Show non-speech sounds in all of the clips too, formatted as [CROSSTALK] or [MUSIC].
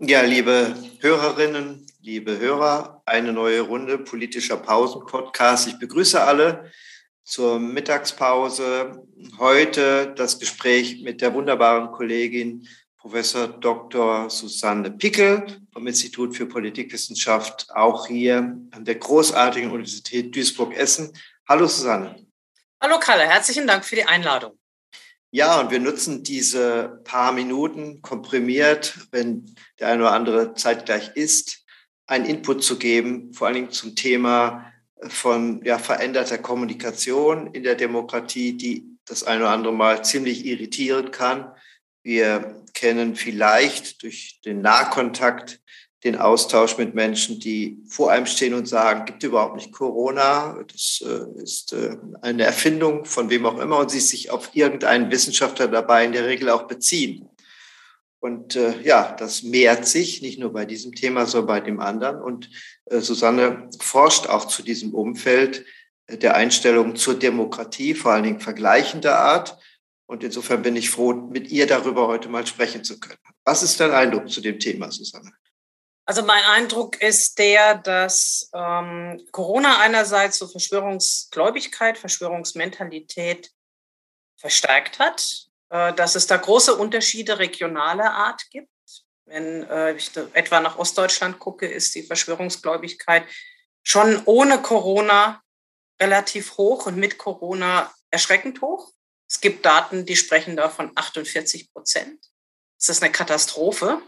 Ja, liebe Hörerinnen, liebe Hörer, eine neue Runde politischer Pausen-Podcast. Ich begrüße alle zur Mittagspause. Heute das Gespräch mit der wunderbaren Kollegin Professor Dr. Susanne Pickel vom Institut für Politikwissenschaft, auch hier an der großartigen Universität Duisburg-Essen. Hallo Susanne. Hallo Kalle, herzlichen Dank für die Einladung. Ja, und wir nutzen diese paar Minuten komprimiert, wenn der eine oder andere zeitgleich ist, einen Input zu geben, vor allen Dingen zum Thema von ja, veränderter Kommunikation in der Demokratie, die das eine oder andere Mal ziemlich irritieren kann. Wir kennen vielleicht durch den Nahkontakt den Austausch mit Menschen, die vor einem stehen und sagen, gibt überhaupt nicht Corona, das äh, ist äh, eine Erfindung von wem auch immer und sie sich auf irgendeinen Wissenschaftler dabei in der Regel auch beziehen. Und äh, ja, das mehrt sich, nicht nur bei diesem Thema, sondern bei dem anderen. Und äh, Susanne forscht auch zu diesem Umfeld äh, der Einstellung zur Demokratie, vor allen Dingen vergleichender Art. Und insofern bin ich froh, mit ihr darüber heute mal sprechen zu können. Was ist dein Eindruck zu dem Thema, Susanne? Also mein Eindruck ist der, dass ähm, Corona einerseits so Verschwörungsgläubigkeit, Verschwörungsmentalität verstärkt hat, äh, dass es da große Unterschiede regionaler Art gibt. Wenn äh, ich etwa nach Ostdeutschland gucke, ist die Verschwörungsgläubigkeit schon ohne Corona relativ hoch und mit Corona erschreckend hoch. Es gibt Daten, die sprechen da von 48 Prozent. Das ist eine Katastrophe.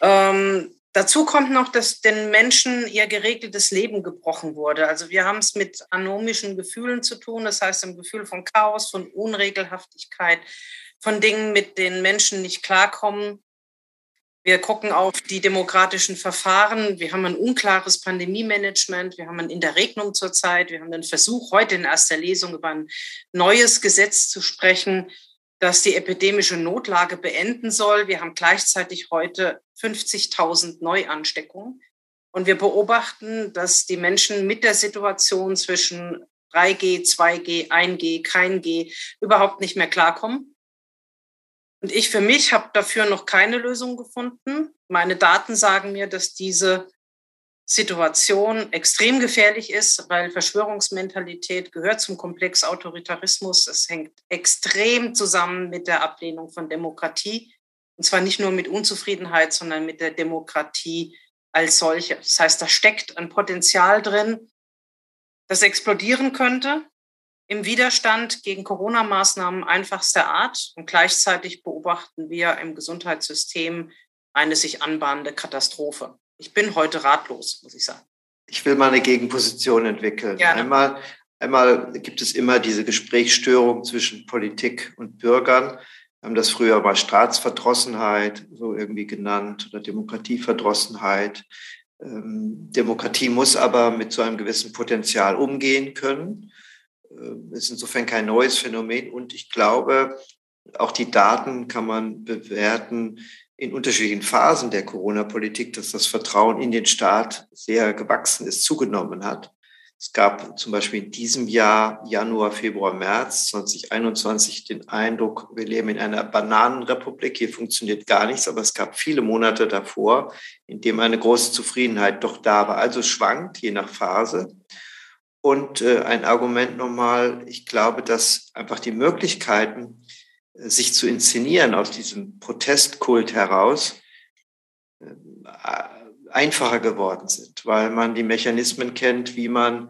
Ähm, dazu kommt noch, dass den Menschen ihr geregeltes Leben gebrochen wurde. Also wir haben es mit anomischen Gefühlen zu tun, das heißt ein Gefühl von Chaos, von Unregelhaftigkeit, von Dingen, mit denen Menschen nicht klarkommen. Wir gucken auf die demokratischen Verfahren. Wir haben ein unklares Pandemie-Management. Wir haben ein Interregnum zurzeit. Wir haben den Versuch, heute in erster Lesung über ein neues Gesetz zu sprechen, das die epidemische Notlage beenden soll. Wir haben gleichzeitig heute 50.000 Neuansteckungen. Und wir beobachten, dass die Menschen mit der Situation zwischen 3G, 2G, 1G, kein G überhaupt nicht mehr klarkommen. Und ich für mich habe dafür noch keine Lösung gefunden. Meine Daten sagen mir, dass diese Situation extrem gefährlich ist, weil Verschwörungsmentalität gehört zum Komplex Autoritarismus. Es hängt extrem zusammen mit der Ablehnung von Demokratie. Und zwar nicht nur mit Unzufriedenheit, sondern mit der Demokratie als solche. Das heißt, da steckt ein Potenzial drin, das explodieren könnte im Widerstand gegen Corona-Maßnahmen einfachster Art. Und gleichzeitig beobachten wir im Gesundheitssystem eine sich anbahnende Katastrophe ich bin heute ratlos, muss ich sagen. Ich will mal eine Gegenposition entwickeln. Gerne. Einmal, einmal gibt es immer diese Gesprächsstörung zwischen Politik und Bürgern. Haben das früher mal Staatsverdrossenheit so irgendwie genannt oder Demokratieverdrossenheit. Ähm, Demokratie muss aber mit so einem gewissen Potenzial umgehen können. Ähm, ist insofern kein neues Phänomen. Und ich glaube, auch die Daten kann man bewerten in unterschiedlichen Phasen der Corona-Politik, dass das Vertrauen in den Staat sehr gewachsen ist, zugenommen hat. Es gab zum Beispiel in diesem Jahr, Januar, Februar, März 2021, den Eindruck, wir leben in einer Bananenrepublik, hier funktioniert gar nichts, aber es gab viele Monate davor, in dem eine große Zufriedenheit doch da war. Also schwankt je nach Phase. Und äh, ein Argument nochmal, ich glaube, dass einfach die Möglichkeiten, sich zu inszenieren aus diesem Protestkult heraus, äh, einfacher geworden sind, weil man die Mechanismen kennt, wie man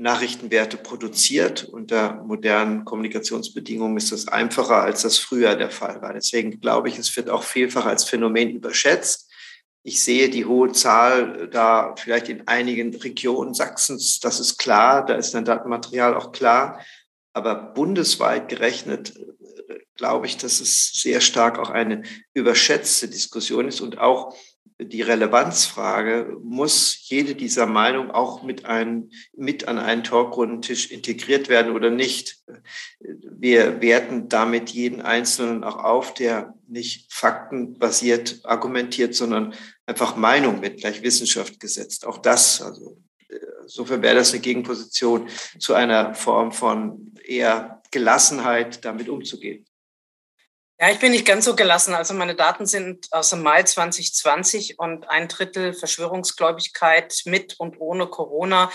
Nachrichtenwerte produziert. Unter modernen Kommunikationsbedingungen ist das einfacher, als das früher der Fall war. Deswegen glaube ich, es wird auch vielfach als Phänomen überschätzt. Ich sehe die hohe Zahl da vielleicht in einigen Regionen Sachsens, das ist klar, da ist ein Datenmaterial auch klar. Aber bundesweit gerechnet glaube ich, dass es sehr stark auch eine überschätzte Diskussion ist und auch die Relevanzfrage, muss jede dieser Meinungen auch mit, ein, mit an einen Talkrundentisch integriert werden oder nicht? Wir werten damit jeden Einzelnen auch auf, der nicht faktenbasiert argumentiert, sondern einfach Meinung mit gleich Wissenschaft gesetzt. Auch das, also insofern wäre das eine Gegenposition zu einer Form von eher Gelassenheit, damit umzugehen. Ja, ich bin nicht ganz so gelassen. Also meine Daten sind aus dem Mai 2020 und ein Drittel Verschwörungsgläubigkeit mit und ohne Corona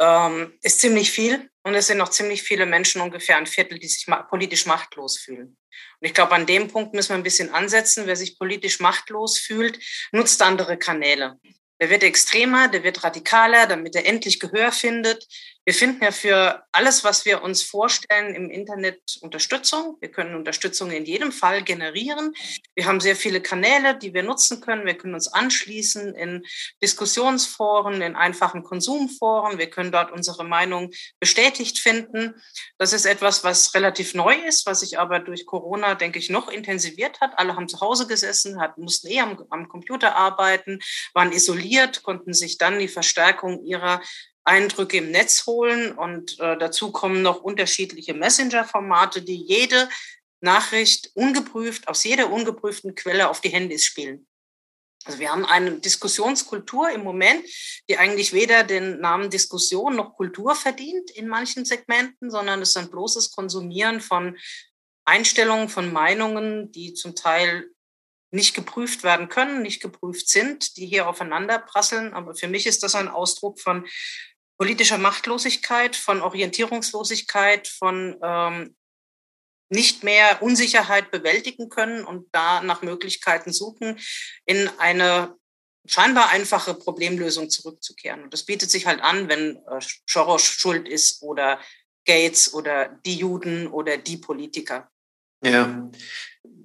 ähm, ist ziemlich viel. Und es sind noch ziemlich viele Menschen, ungefähr ein Viertel, die sich politisch machtlos fühlen. Und ich glaube, an dem Punkt müssen wir ein bisschen ansetzen. Wer sich politisch machtlos fühlt, nutzt andere Kanäle. Der wird extremer, der wird radikaler, damit er endlich Gehör findet. Wir finden ja für alles, was wir uns vorstellen, im Internet Unterstützung. Wir können Unterstützung in jedem Fall generieren. Wir haben sehr viele Kanäle, die wir nutzen können. Wir können uns anschließen in Diskussionsforen, in einfachen Konsumforen. Wir können dort unsere Meinung bestätigt finden. Das ist etwas, was relativ neu ist, was sich aber durch Corona, denke ich, noch intensiviert hat. Alle haben zu Hause gesessen, mussten eh am, am Computer arbeiten, waren isoliert, konnten sich dann die Verstärkung ihrer Eindrücke im Netz holen und äh, dazu kommen noch unterschiedliche Messenger-Formate, die jede Nachricht ungeprüft, aus jeder ungeprüften Quelle auf die Handys spielen. Also wir haben eine Diskussionskultur im Moment, die eigentlich weder den Namen Diskussion noch Kultur verdient in manchen Segmenten, sondern es ist ein bloßes Konsumieren von Einstellungen, von Meinungen, die zum Teil nicht geprüft werden können, nicht geprüft sind, die hier aufeinander prasseln. Aber für mich ist das ein Ausdruck von politischer Machtlosigkeit, von Orientierungslosigkeit, von ähm, nicht mehr Unsicherheit bewältigen können und da nach Möglichkeiten suchen, in eine scheinbar einfache Problemlösung zurückzukehren. Und das bietet sich halt an, wenn äh, Soros schuld ist oder Gates oder die Juden oder die Politiker. Ja,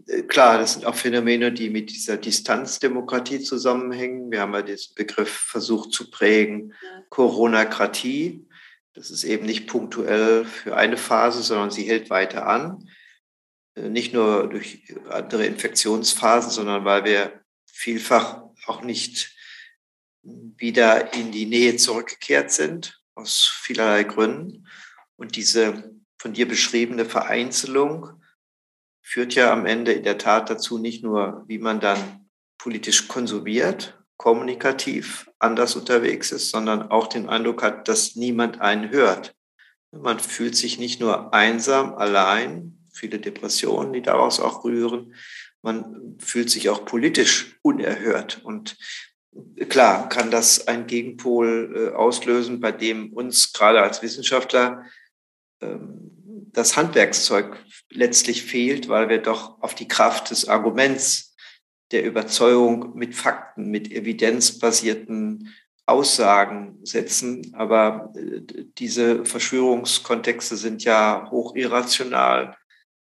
äh, klar, das sind auch Phänomene, die mit dieser Distanzdemokratie zusammenhängen. Wir haben ja diesen Begriff versucht zu prägen, Coronakratie. Das ist eben nicht punktuell für eine Phase, sondern sie hält weiter an. Äh, nicht nur durch andere Infektionsphasen, sondern weil wir vielfach auch nicht wieder in die Nähe zurückgekehrt sind, aus vielerlei Gründen. Und diese von dir beschriebene Vereinzelung führt ja am Ende in der Tat dazu, nicht nur, wie man dann politisch konsumiert, kommunikativ anders unterwegs ist, sondern auch den Eindruck hat, dass niemand einen hört. Man fühlt sich nicht nur einsam, allein, viele Depressionen, die daraus auch rühren, man fühlt sich auch politisch unerhört. Und klar kann das einen Gegenpol äh, auslösen, bei dem uns gerade als Wissenschaftler ähm, das Handwerkszeug letztlich fehlt, weil wir doch auf die Kraft des Arguments, der Überzeugung mit Fakten, mit evidenzbasierten Aussagen setzen. Aber äh, diese Verschwörungskontexte sind ja hoch irrational,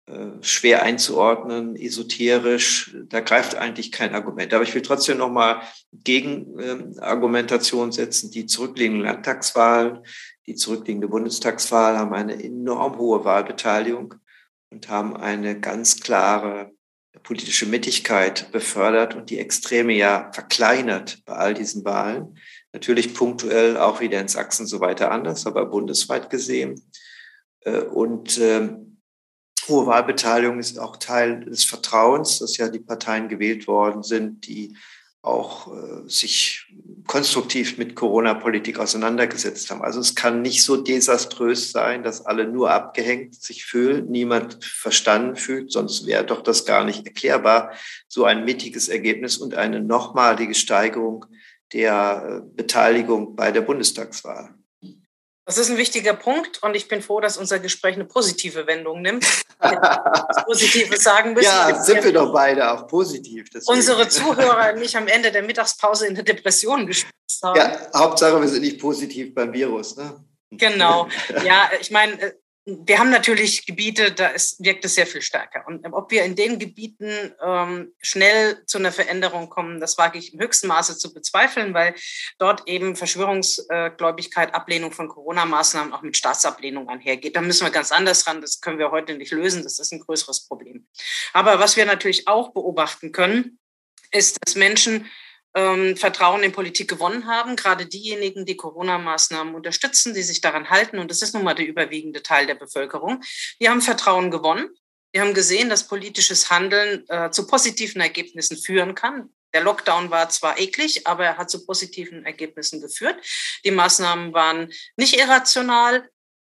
äh, schwer einzuordnen, esoterisch. Da greift eigentlich kein Argument. Aber ich will trotzdem nochmal Gegenargumentation setzen. Die zurückliegenden Landtagswahlen die zurückliegende Bundestagswahl haben eine enorm hohe Wahlbeteiligung und haben eine ganz klare politische Mittigkeit befördert und die Extreme ja verkleinert bei all diesen Wahlen. Natürlich punktuell auch wieder in Sachsen so weiter anders, aber bundesweit gesehen. Äh, und ähm, hohe Wahlbeteiligung ist auch Teil des Vertrauens, dass ja die Parteien gewählt worden sind, die auch äh, sich konstruktiv mit Corona-Politik auseinandergesetzt haben. Also es kann nicht so desaströs sein, dass alle nur abgehängt sich fühlen, niemand verstanden fühlt, sonst wäre doch das gar nicht erklärbar, so ein mittiges Ergebnis und eine nochmalige Steigerung der äh, Beteiligung bei der Bundestagswahl. Das ist ein wichtiger Punkt und ich bin froh, dass unser Gespräch eine positive Wendung nimmt. [LAUGHS] Positives sagen müssen. Ja, sind wir doch beide auch positiv. Deswegen. Unsere Zuhörer [LAUGHS] nicht am Ende der Mittagspause in eine Depression gestürzt haben. Ja, Hauptsache, wir sind nicht positiv beim Virus. Ne? Genau. [LAUGHS] Ja, ich meine, äh, wir haben natürlich Gebiete, da ist, wirkt es sehr viel stärker. Und ob wir in den Gebieten ähm, schnell zu einer Veränderung kommen, das wage ich im höchsten Maße zu bezweifeln, weil dort eben Verschwörungsgläubigkeit, Ablehnung von Corona-Maßnahmen auch mit Staatsablehnung einhergeht. Da müssen wir ganz anders ran. Das können wir heute nicht lösen. Das ist ein größeres Problem. Aber was wir natürlich auch beobachten können, ist, dass Menschen ähm, Vertrauen in Politik gewonnen haben, gerade diejenigen, die Corona-Maßnahmen unterstützen, die sich daran halten, und das ist nun mal der überwiegende Teil der Bevölkerung, die haben Vertrauen gewonnen. Die haben gesehen, dass politisches Handeln äh, zu positiven Ergebnissen führen kann. Der Lockdown war zwar eklig, aber er hat zu positiven Ergebnissen geführt. Die Maßnahmen waren nicht irrational,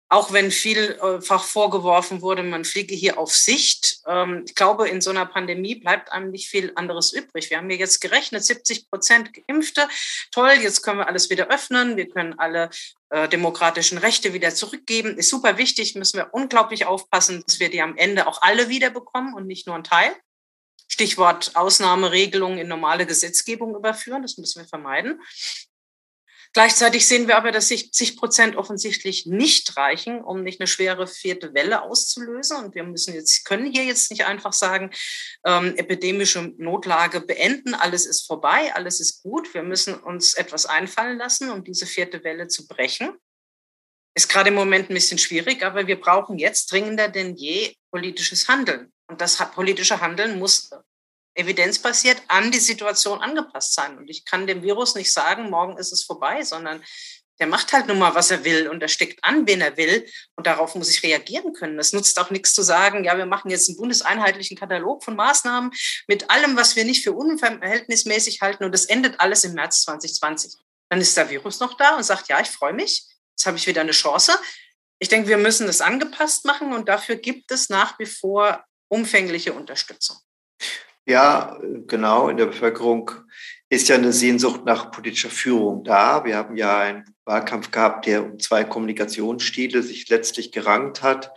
auch wenn vielfach vorgeworfen wurde, man fliege hier auf Sicht. Ähm, ich glaube, in so einer Pandemie bleibt einem nicht viel anderes übrig. Wir haben hier jetzt gerechnet, 70 Prozent Geimpfte. Toll, jetzt können wir alles wieder öffnen. Wir können alle äh, demokratischen Rechte wieder zurückgeben. Ist super wichtig, müssen wir unglaublich aufpassen, dass wir die am Ende auch alle wiederbekommen und nicht nur ein Teil. Stichwort Ausnahmeregelungen in normale Gesetzgebung überführen, das müssen wir vermeiden. Gleichzeitig sehen wir aber, dass 60 Prozent offensichtlich nicht reichen, um nicht eine schwere vierte Welle auszulösen. Und wir müssen jetzt, können hier jetzt nicht einfach sagen, ähm, epidemische Notlage beenden, alles ist vorbei, alles ist gut. Wir müssen uns etwas einfallen lassen, um diese vierte Welle zu brechen. Ist gerade im Moment ein bisschen schwierig, aber wir brauchen jetzt dringender denn je politisches Handeln. Und das politische Handeln muss evidenzbasiert an die Situation angepasst sein. Und ich kann dem Virus nicht sagen, morgen ist es vorbei, sondern der macht halt nun mal, was er will und er steckt an, wen er will. Und darauf muss ich reagieren können. Es nutzt auch nichts zu sagen, ja, wir machen jetzt einen bundeseinheitlichen Katalog von Maßnahmen mit allem, was wir nicht für unverhältnismäßig halten. Und das endet alles im März 2020. Dann ist der Virus noch da und sagt, ja, ich freue mich. Jetzt habe ich wieder eine Chance. Ich denke, wir müssen das angepasst machen und dafür gibt es nach wie vor umfängliche Unterstützung. Ja, genau. In der Bevölkerung ist ja eine Sehnsucht nach politischer Führung da. Wir haben ja einen Wahlkampf gehabt, der um zwei Kommunikationsstile sich letztlich gerankt hat.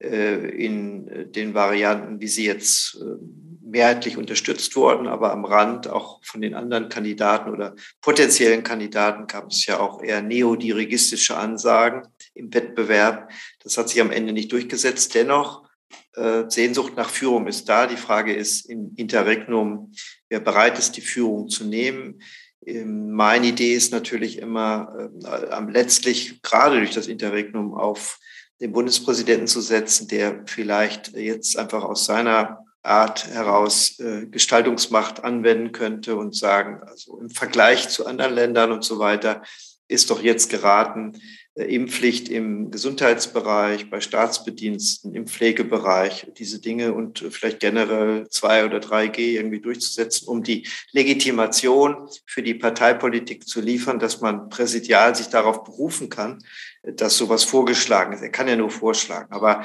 Äh, in den Varianten, wie sie jetzt äh, mehrheitlich unterstützt wurden, aber am Rand auch von den anderen Kandidaten oder potenziellen Kandidaten gab es ja auch eher neodirigistische Ansagen im Wettbewerb. Das hat sich am Ende nicht durchgesetzt. Dennoch äh, Sehnsucht nach Führung ist da. Die Frage ist im Interregnum, wer bereit ist, die Führung zu nehmen. Ähm, meine Idee ist natürlich immer, äh, letztlich gerade durch das Interregnum auf den Bundespräsidenten zu setzen, der vielleicht jetzt einfach aus seiner Art heraus äh, Gestaltungsmacht anwenden könnte und sagen, also im Vergleich zu anderen Ländern und so weiter, ist doch jetzt geraten, Impfpflicht im Gesundheitsbereich, bei Staatsbediensten, im Pflegebereich, diese Dinge und vielleicht generell 2 oder 3G irgendwie durchzusetzen, um die Legitimation für die Parteipolitik zu liefern, dass man präsidial sich darauf berufen kann, dass sowas vorgeschlagen ist. Er kann ja nur vorschlagen, aber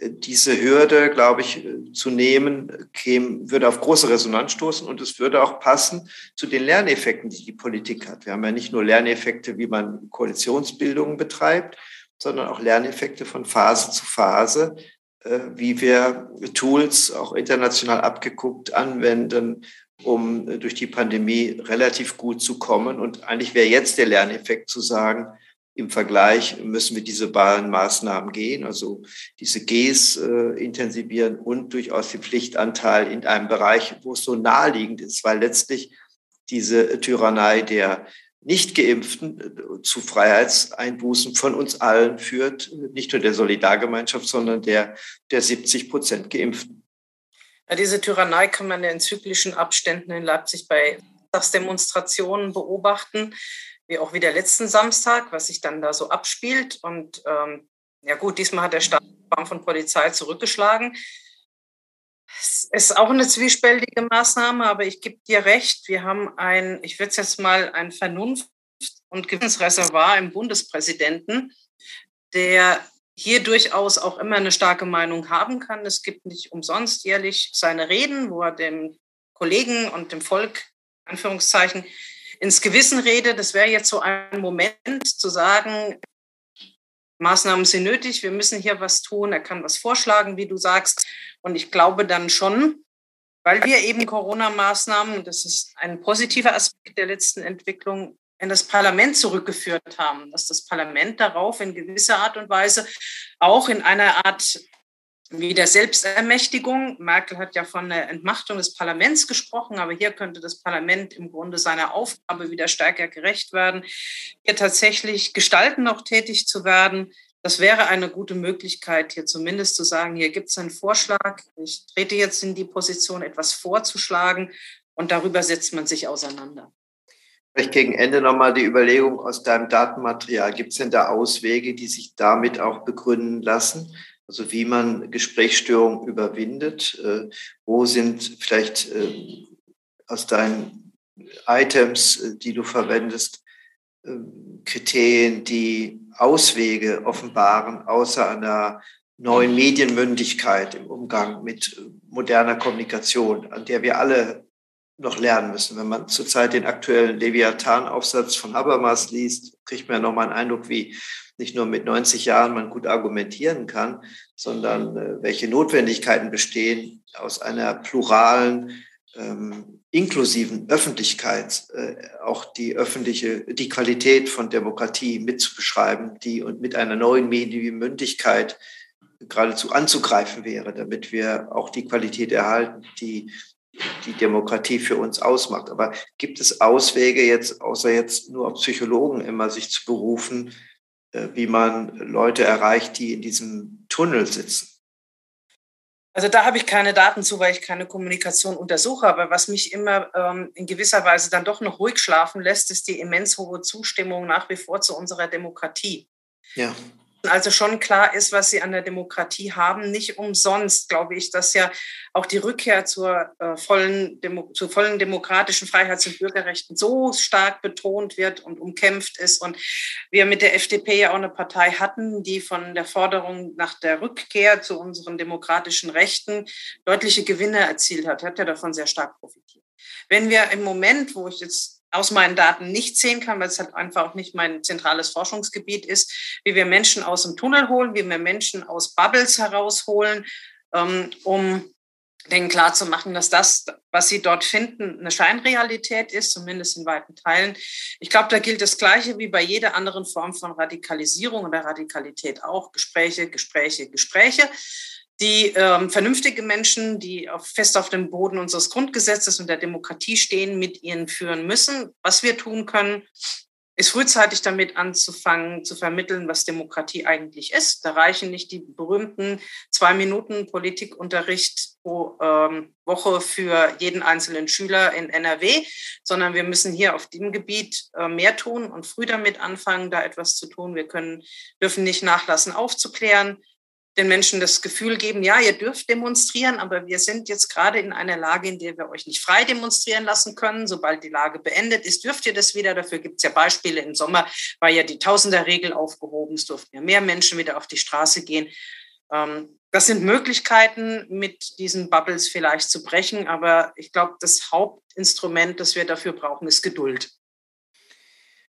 diese Hürde, glaube ich, zu nehmen, käme, würde auf große Resonanz stoßen und es würde auch passen zu den Lerneffekten, die die Politik hat. Wir haben ja nicht nur Lerneffekte, wie man Koalitionsbildungen betreibt, sondern auch Lerneffekte von Phase zu Phase, äh, wie wir Tools auch international abgeguckt anwenden, um durch die Pandemie relativ gut zu kommen. Und eigentlich wäre jetzt der Lerneffekt zu sagen, im Vergleich müssen wir diese beiden Maßnahmen gehen, also diese Gs äh, intensivieren und durchaus den Pflichtanteil in einem Bereich, wo es so naheliegend ist, weil letztlich diese Tyrannei der Nicht-Geimpften äh, zu Freiheitseinbußen von uns allen führt, nicht nur der Solidargemeinschaft, sondern der, der 70 Prozent Geimpften. Ja, diese Tyrannei kann man in zyklischen Abständen in Leipzig bei Demonstrationen beobachten wie auch wieder letzten Samstag, was sich dann da so abspielt. Und ähm, ja gut, diesmal hat der Staatsbahn von Polizei zurückgeschlagen. Es ist auch eine zwiespältige Maßnahme, aber ich gebe dir recht, wir haben ein, ich würde es jetzt mal ein Vernunft- und Gewissensreservoir im Bundespräsidenten, der hier durchaus auch immer eine starke Meinung haben kann. Es gibt nicht umsonst jährlich seine Reden, wo er dem Kollegen und dem Volk, Anführungszeichen, ins Gewissen rede. Das wäre jetzt so ein Moment zu sagen, Maßnahmen sind nötig, wir müssen hier was tun, er kann was vorschlagen, wie du sagst. Und ich glaube dann schon, weil wir eben Corona-Maßnahmen, das ist ein positiver Aspekt der letzten Entwicklung, in das Parlament zurückgeführt haben, dass das Parlament darauf in gewisser Art und Weise auch in einer Art wie der Selbstermächtigung. Merkel hat ja von der Entmachtung des Parlaments gesprochen, aber hier könnte das Parlament im Grunde seiner Aufgabe wieder stärker gerecht werden, hier tatsächlich gestalten noch tätig zu werden. Das wäre eine gute Möglichkeit, hier zumindest zu sagen, hier gibt es einen Vorschlag. Ich trete jetzt in die Position, etwas vorzuschlagen und darüber setzt man sich auseinander. Vielleicht gegen Ende nochmal die Überlegung aus deinem Datenmaterial. Gibt es denn da Auswege, die sich damit auch begründen lassen? Also wie man Gesprächsstörungen überwindet. Äh, wo sind vielleicht äh, aus deinen Items, äh, die du verwendest, Kriterien, die Auswege offenbaren, außer einer neuen Medienmündigkeit im Umgang mit moderner Kommunikation, an der wir alle noch lernen müssen. Wenn man zurzeit den aktuellen Leviathan-Aufsatz von Habermas liest, kriegt man ja nochmal einen Eindruck, wie nicht nur mit 90 Jahren man gut argumentieren kann, sondern äh, welche Notwendigkeiten bestehen, aus einer pluralen, ähm, inklusiven Öffentlichkeit äh, auch die öffentliche, die Qualität von Demokratie mitzubeschreiben, die und mit einer neuen Medienmündigkeit geradezu anzugreifen wäre, damit wir auch die Qualität erhalten, die die Demokratie für uns ausmacht. Aber gibt es Auswege jetzt, außer jetzt nur auf Psychologen immer sich zu berufen, äh, wie man Leute erreicht, die in diesem Tunnel sitzen? Also da habe ich keine Daten zu, weil ich keine Kommunikation untersuche. Aber was mich immer ähm, in gewisser Weise dann doch noch ruhig schlafen lässt, ist die immens hohe Zustimmung nach wie vor zu unserer Demokratie. Ja also schon klar ist, was sie an der Demokratie haben. Nicht umsonst glaube ich, dass ja auch die Rückkehr zur, äh, vollen, Demo zu vollen demokratischen Freiheits- und Bürgerrechten so stark betont wird und umkämpft ist. Und wir mit der FDP ja auch eine Partei hatten, die von der Forderung nach der Rückkehr zu unseren demokratischen Rechten deutliche Gewinne erzielt hat, hat ja davon sehr stark profitiert. Wenn wir im Moment, wo ich jetzt aus meinen Daten nicht sehen kann, weil es halt einfach auch nicht mein zentrales Forschungsgebiet ist, wie wir Menschen aus dem Tunnel holen, wie wir Menschen aus Bubbles herausholen, ähm, um denen klarzumachen, dass das, was sie dort finden, eine Scheinrealität ist, zumindest in weiten Teilen. Ich glaube, da gilt das Gleiche wie bei jeder anderen Form von Radikalisierung oder Radikalität auch. Gespräche, Gespräche, Gespräche die ähm, vernünftige Menschen, die auf, fest auf dem Boden unseres Grundgesetzes und der Demokratie stehen, mit ihnen führen müssen. Was wir tun können, ist frühzeitig damit anzufangen, zu vermitteln, was Demokratie eigentlich ist. Da reichen nicht die berühmten zwei Minuten Politikunterricht pro ähm, Woche für jeden einzelnen Schüler in NRW, sondern wir müssen hier auf dem Gebiet äh, mehr tun und früh damit anfangen, da etwas zu tun. Wir können, dürfen nicht nachlassen, aufzuklären den Menschen das Gefühl geben, ja, ihr dürft demonstrieren, aber wir sind jetzt gerade in einer Lage, in der wir euch nicht frei demonstrieren lassen können. Sobald die Lage beendet ist, dürft ihr das wieder. Dafür gibt es ja Beispiele. Im Sommer war ja die Tausenderregel aufgehoben. Es durften ja mehr Menschen wieder auf die Straße gehen. Ähm, das sind Möglichkeiten, mit diesen Bubbles vielleicht zu brechen. Aber ich glaube, das Hauptinstrument, das wir dafür brauchen, ist Geduld.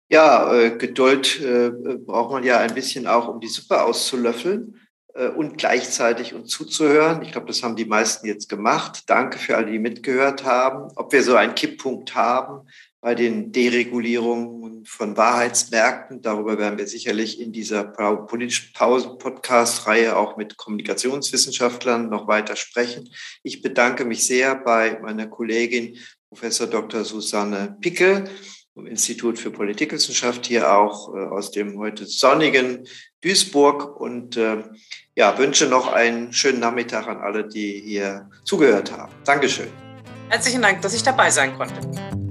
Ja, äh, Geduld äh, braucht man ja ein bisschen auch, um die Suppe auszulöffeln. Äh, und gleichzeitig uns zuzuhören. Ich glaube, das haben die meisten jetzt gemacht. Danke für alle, die mitgehört haben. Ob wir so einen Kipppunkt haben bei den Deregulierungen von Wahrheitsmärkten, darüber werden wir sicherlich in dieser politischen Pausen-Podcast-Reihe auch mit Kommunikationswissenschaftlern noch weiter sprechen. Ich bedanke mich sehr bei meiner Kollegin Professor Dr. Susanne Pickel Institut für Politikwissenschaft hier auch äh, aus dem heute sonnigen Duisburg und äh, ja, wünsche noch einen schönen Nachmittag an alle, die hier zugehört haben. Dankeschön. Herzlichen Dank, dass ich dabei sein konnte.